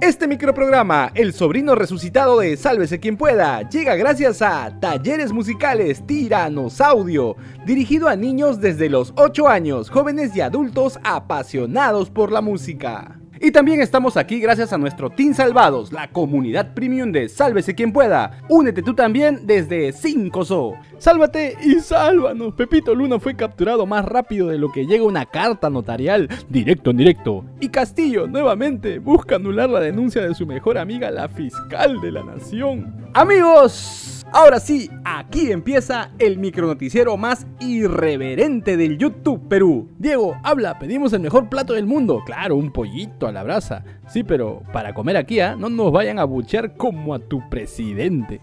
Este microprograma, El sobrino resucitado de Sálvese quien pueda, llega gracias a Talleres Musicales Tiranos Audio, dirigido a niños desde los 8 años, jóvenes y adultos apasionados por la música. Y también estamos aquí gracias a nuestro Team Salvados, la comunidad premium de Sálvese quien pueda. Únete tú también desde 5SO. Sálvate y sálvanos. Pepito Luna fue capturado más rápido de lo que llega una carta notarial, directo en directo. Y Castillo nuevamente busca anular la denuncia de su mejor amiga, la fiscal de la nación. Amigos, Ahora sí, aquí empieza el micronoticiero más irreverente del YouTube Perú. Diego, habla, pedimos el mejor plato del mundo. Claro, un pollito a la brasa. Sí, pero para comer aquí, ¿ah? no nos vayan a buchear como a tu presidente.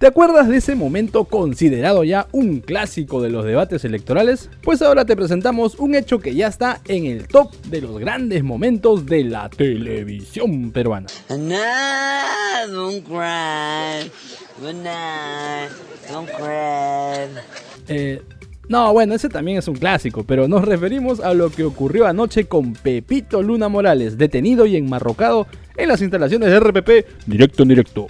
¿Te acuerdas de ese momento considerado ya un clásico de los debates electorales? Pues ahora te presentamos un hecho que ya está en el top de los grandes momentos de la televisión peruana. Eh, no, bueno, ese también es un clásico, pero nos referimos a lo que ocurrió anoche con Pepito Luna Morales, detenido y enmarrocado en las instalaciones de RPP, directo en directo.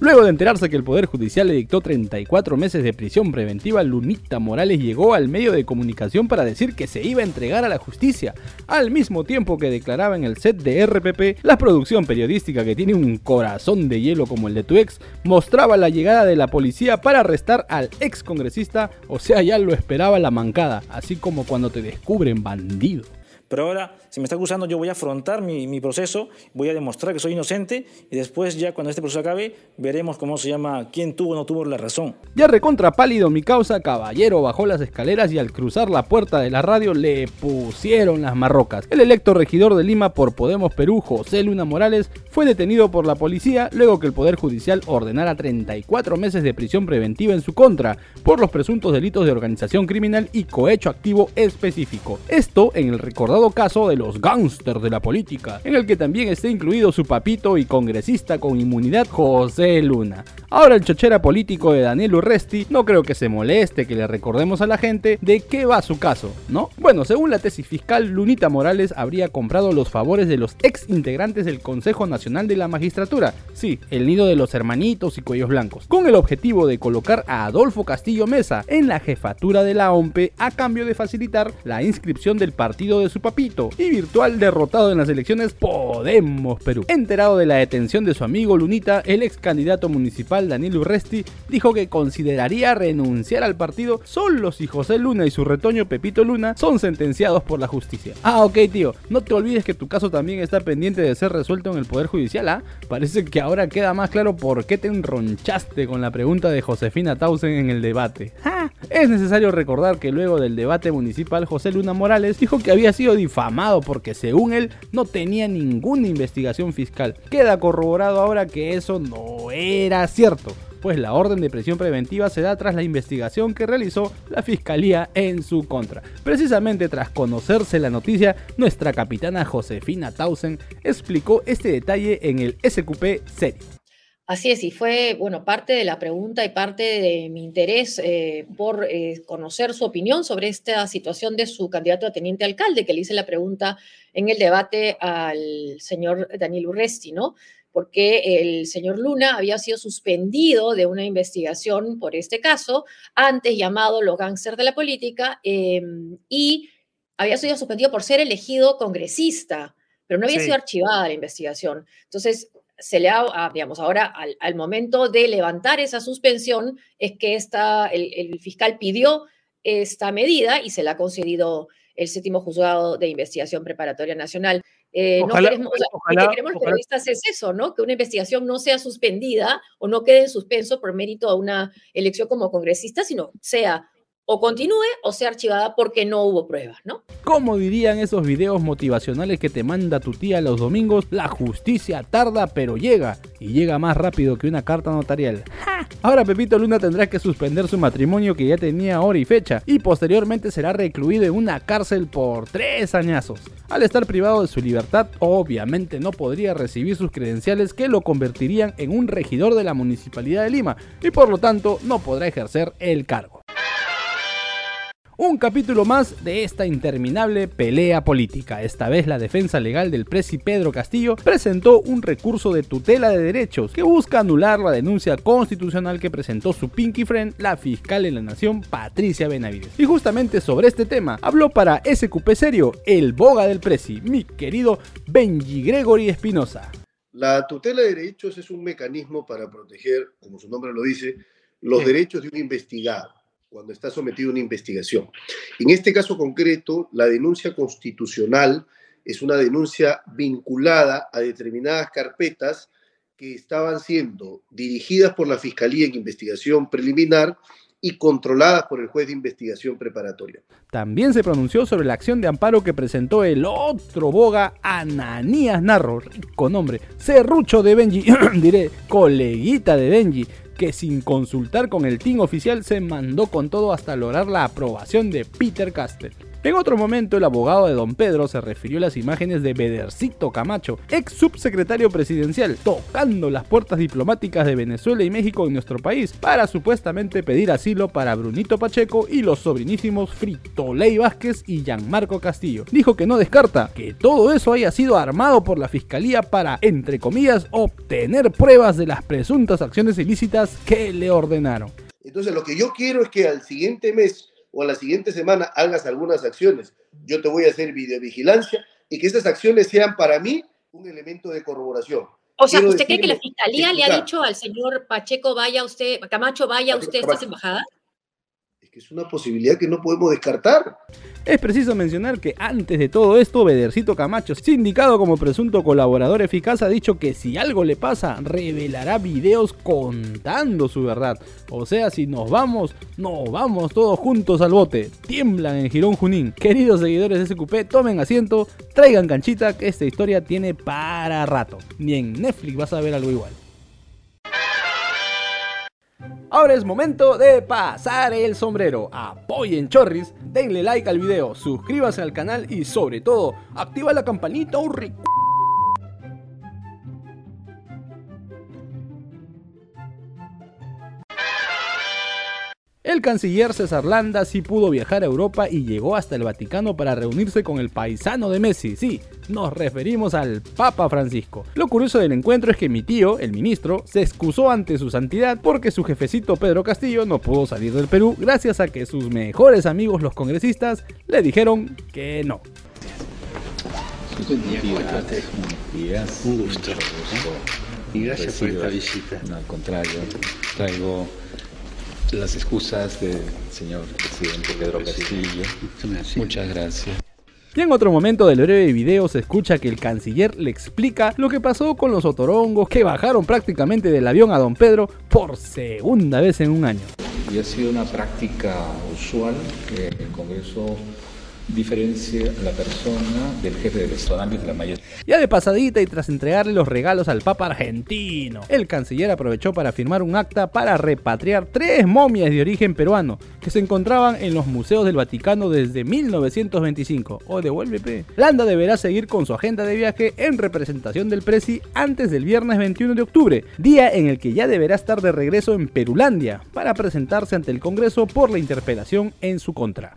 Luego de enterarse que el Poder Judicial le dictó 34 meses de prisión preventiva, Lunita Morales llegó al medio de comunicación para decir que se iba a entregar a la justicia, al mismo tiempo que declaraba en el set de RPP, la producción periodística que tiene un corazón de hielo como el de tu ex, mostraba la llegada de la policía para arrestar al ex congresista, o sea, ya lo esperaba la mancada, así como cuando te descubren bandido. Pero ahora, si me está acusando, yo voy a afrontar mi, proceso, voy a demostrar que soy inocente y después ya cuando este proceso acabe, veremos cómo se llama, quién tuvo o no tuvo la razón. Ya recontra pálido mi causa, caballero bajó las escaleras y al cruzar la puerta de la radio le pusieron las marrocas. El electo regidor de Lima por Podemos Perú, José Luna Morales, fue detenido por la policía luego que el Poder Judicial ordenara 34 meses de prisión preventiva en su contra por los presuntos delitos de organización criminal y cohecho activo específico. Esto en el recordado caso de los gángsters de la política, en el que también está incluido su papito y congresista con inmunidad José Luna. Ahora el chochera político de Daniel Urresti no creo que se moleste que le recordemos a la gente de qué va su caso, ¿no? Bueno, según la tesis fiscal, Lunita Morales habría comprado los favores de los ex integrantes del Consejo Nacional de la Magistratura, sí, el nido de los hermanitos y cuellos blancos, con el objetivo de colocar a Adolfo Castillo Mesa en la jefatura de la OMPE a cambio de facilitar la inscripción del partido de su papito y virtual derrotado en las elecciones Podemos Perú. Enterado de la detención de su amigo Lunita, el ex candidato municipal Daniel Urresti dijo que consideraría renunciar al partido solo si José Luna y su retoño Pepito Luna son sentenciados por la justicia. Ah, ok tío, no te olvides que tu caso también está pendiente de ser resuelto en el Poder Judicial, ¿ah? Parece que ahora queda más claro por qué te enronchaste con la pregunta de Josefina Tausen en el debate. Es necesario recordar que luego del debate municipal José Luna Morales dijo que había sido difamado porque según él no tenía ninguna investigación fiscal. Queda corroborado ahora que eso no era cierto pues la orden de prisión preventiva se da tras la investigación que realizó la fiscalía en su contra. Precisamente tras conocerse la noticia, nuestra capitana Josefina Tausen explicó este detalle en el SQP serie. Así es, y fue, bueno, parte de la pregunta y parte de mi interés eh, por eh, conocer su opinión sobre esta situación de su candidato a teniente alcalde, que le hice la pregunta en el debate al señor Daniel Urresti, ¿no? Porque el señor Luna había sido suspendido de una investigación por este caso, antes llamado los gángsters de la política, em, y había sido suspendido por ser elegido congresista, pero no había sido archivada la investigación. Entonces, se le ha, digamos, ahora al, momento de levantar esa suspensión es que esta, el, fiscal pidió esta medida y se la ha concedido el séptimo juzgado de investigación preparatoria nacional. Eh, no queremos, lo que queremos los periodistas es eso, ¿no? Que una investigación no sea suspendida o no quede en suspenso por mérito de una elección como congresista, sino sea o continúe o sea archivada porque no hubo pruebas, ¿no? Como dirían esos videos motivacionales que te manda tu tía los domingos, la justicia tarda pero llega y llega más rápido que una carta notarial. Ahora Pepito Luna tendrá que suspender su matrimonio que ya tenía hora y fecha y posteriormente será recluido en una cárcel por tres añazos. Al estar privado de su libertad, obviamente no podría recibir sus credenciales que lo convertirían en un regidor de la Municipalidad de Lima y por lo tanto no podrá ejercer el cargo un capítulo más de esta interminable pelea política. Esta vez la defensa legal del presi Pedro Castillo presentó un recurso de tutela de derechos que busca anular la denuncia constitucional que presentó su pinky friend, la fiscal de la nación Patricia Benavides. Y justamente sobre este tema habló para SQP Serio el boga del presi, mi querido Benji Gregory Espinosa. La tutela de derechos es un mecanismo para proteger, como su nombre lo dice, los derechos de un investigado cuando está sometido a una investigación. En este caso concreto, la denuncia constitucional es una denuncia vinculada a determinadas carpetas que estaban siendo dirigidas por la Fiscalía en investigación preliminar y controladas por el juez de investigación preparatoria. También se pronunció sobre la acción de amparo que presentó el otro boga Ananías Narro, rico nombre, serrucho de Benji, diré, coleguita de Benji, que sin consultar con el team oficial se mandó con todo hasta lograr la aprobación de Peter Castell. En otro momento, el abogado de don Pedro se refirió a las imágenes de Bedercito Camacho, ex subsecretario presidencial, tocando las puertas diplomáticas de Venezuela y México en nuestro país para supuestamente pedir asilo para Brunito Pacheco y los sobrinísimos Fritoley Vázquez y Gianmarco Castillo. Dijo que no descarta que todo eso haya sido armado por la fiscalía para, entre comillas, obtener pruebas de las presuntas acciones ilícitas que le ordenaron. Entonces, lo que yo quiero es que al siguiente mes o a la siguiente semana hagas algunas acciones. Yo te voy a hacer videovigilancia y que estas acciones sean para mí un elemento de corroboración. O sea, ¿usted cree que la fiscalía le ha dicho al señor Pacheco, vaya usted, Camacho, vaya usted a estas embajadas? Que es una posibilidad que no podemos descartar. Es preciso mencionar que antes de todo esto, Bedercito Camacho, sindicado como presunto colaborador eficaz, ha dicho que si algo le pasa, revelará videos contando su verdad. O sea, si nos vamos, nos vamos todos juntos al bote. Tiemblan en Girón Junín. Queridos seguidores de SQP, tomen asiento, traigan canchita, que esta historia tiene para rato. Ni en Netflix vas a ver algo igual. Ahora es momento de pasar el sombrero. Apoyen Chorris, denle like al video, suscríbase al canal y sobre todo, activa la campanita un El canciller César Landa sí pudo viajar a Europa y llegó hasta el Vaticano para reunirse con el paisano de Messi. Sí, nos referimos al Papa Francisco. Lo curioso del encuentro es que mi tío, el ministro, se excusó ante su santidad porque su jefecito Pedro Castillo no pudo salir del Perú gracias a que sus mejores amigos los congresistas le dijeron que no. Un gusto. Y gracias por esta visita. No, al contrario, traigo las excusas del señor presidente Pedro Castillo. Muchas gracias. Y en otro momento del breve video se escucha que el canciller le explica lo que pasó con los otorongos que bajaron prácticamente del avión a don Pedro por segunda vez en un año. Y ha sido una práctica usual que el Congreso diferencia la persona del jefe del Estado de la mayoría. Ya de pasadita y tras entregarle los regalos al Papa argentino, el canciller aprovechó para firmar un acta para repatriar tres momias de origen peruano que se encontraban en los museos del Vaticano desde 1925. O devuelve P. Landa deberá seguir con su agenda de viaje en representación del Presi antes del viernes 21 de octubre, día en el que ya deberá estar de regreso en Perulandia para presentarse ante el Congreso por la interpelación en su contra.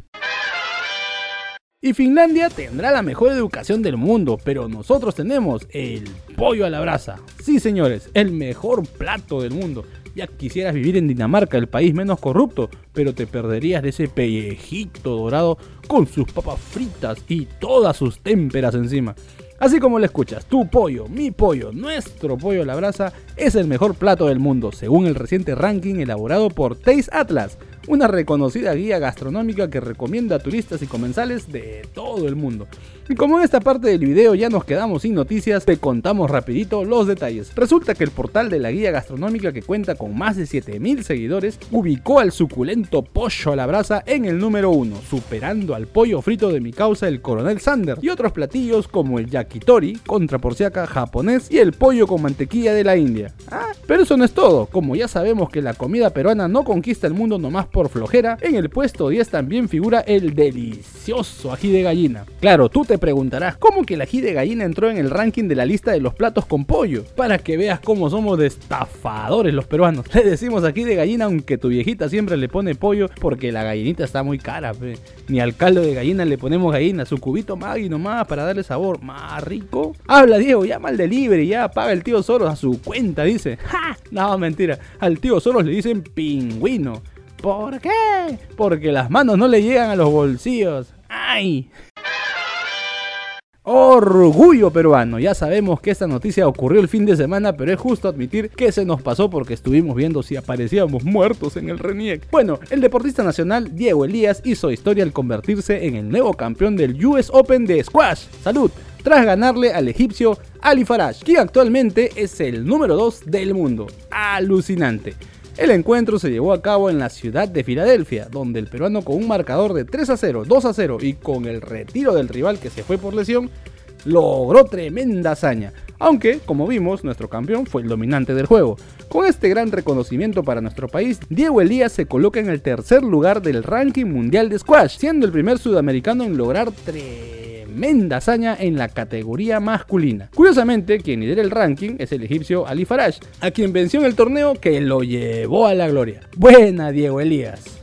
Y Finlandia tendrá la mejor educación del mundo, pero nosotros tenemos el pollo a la brasa. Sí, señores, el mejor plato del mundo. Ya quisieras vivir en Dinamarca, el país menos corrupto, pero te perderías de ese pellejito dorado con sus papas fritas y todas sus témperas encima. Así como lo escuchas, tu pollo, mi pollo, nuestro pollo a la brasa es el mejor plato del mundo, según el reciente ranking elaborado por Taste Atlas una reconocida guía gastronómica que recomienda a turistas y comensales de todo el mundo. Y como en esta parte del video ya nos quedamos sin noticias, te contamos rapidito los detalles. Resulta que el portal de la guía gastronómica que cuenta con más de 7000 seguidores ubicó al suculento pollo a la brasa en el número 1, superando al pollo frito de mi causa el coronel Sander y otros platillos como el yakitori, contra porciaca japonés y el pollo con mantequilla de la India. Ah, pero eso no es todo, como ya sabemos que la comida peruana no conquista el mundo nomás por flojera, en el puesto 10 también figura el delicioso ají de gallina. Claro, tú te preguntarás, ¿cómo que el ají de gallina entró en el ranking de la lista de los platos con pollo? Para que veas cómo somos de estafadores los peruanos. Le decimos ají de gallina aunque tu viejita siempre le pone pollo porque la gallinita está muy cara. Ni al caldo de gallina le ponemos gallina, su cubito Maggi nomás para darle sabor más rico. Habla Diego, llama al delivery, ya paga el tío Soros a su cuenta, dice. ¡Ja! No, mentira. Al tío Soros le dicen pingüino. ¿Por qué? Porque las manos no le llegan a los bolsillos. ¡Ay! Orgullo peruano. Ya sabemos que esta noticia ocurrió el fin de semana, pero es justo admitir que se nos pasó porque estuvimos viendo si aparecíamos muertos en el RENIEC. Bueno, el deportista nacional Diego Elías hizo historia al convertirse en el nuevo campeón del US Open de Squash. Salud tras ganarle al egipcio Ali Faraj, quien actualmente es el número 2 del mundo. Alucinante. El encuentro se llevó a cabo en la ciudad de Filadelfia, donde el peruano con un marcador de 3 a 0, 2 a 0 y con el retiro del rival que se fue por lesión, logró tremenda hazaña. Aunque, como vimos, nuestro campeón fue el dominante del juego. Con este gran reconocimiento para nuestro país, Diego Elías se coloca en el tercer lugar del ranking mundial de squash, siendo el primer sudamericano en lograr tremenda hazaña en la categoría masculina. Curiosamente, quien lidera el ranking es el egipcio Ali Faraj, a quien venció en el torneo que lo llevó a la gloria. Buena Diego Elías.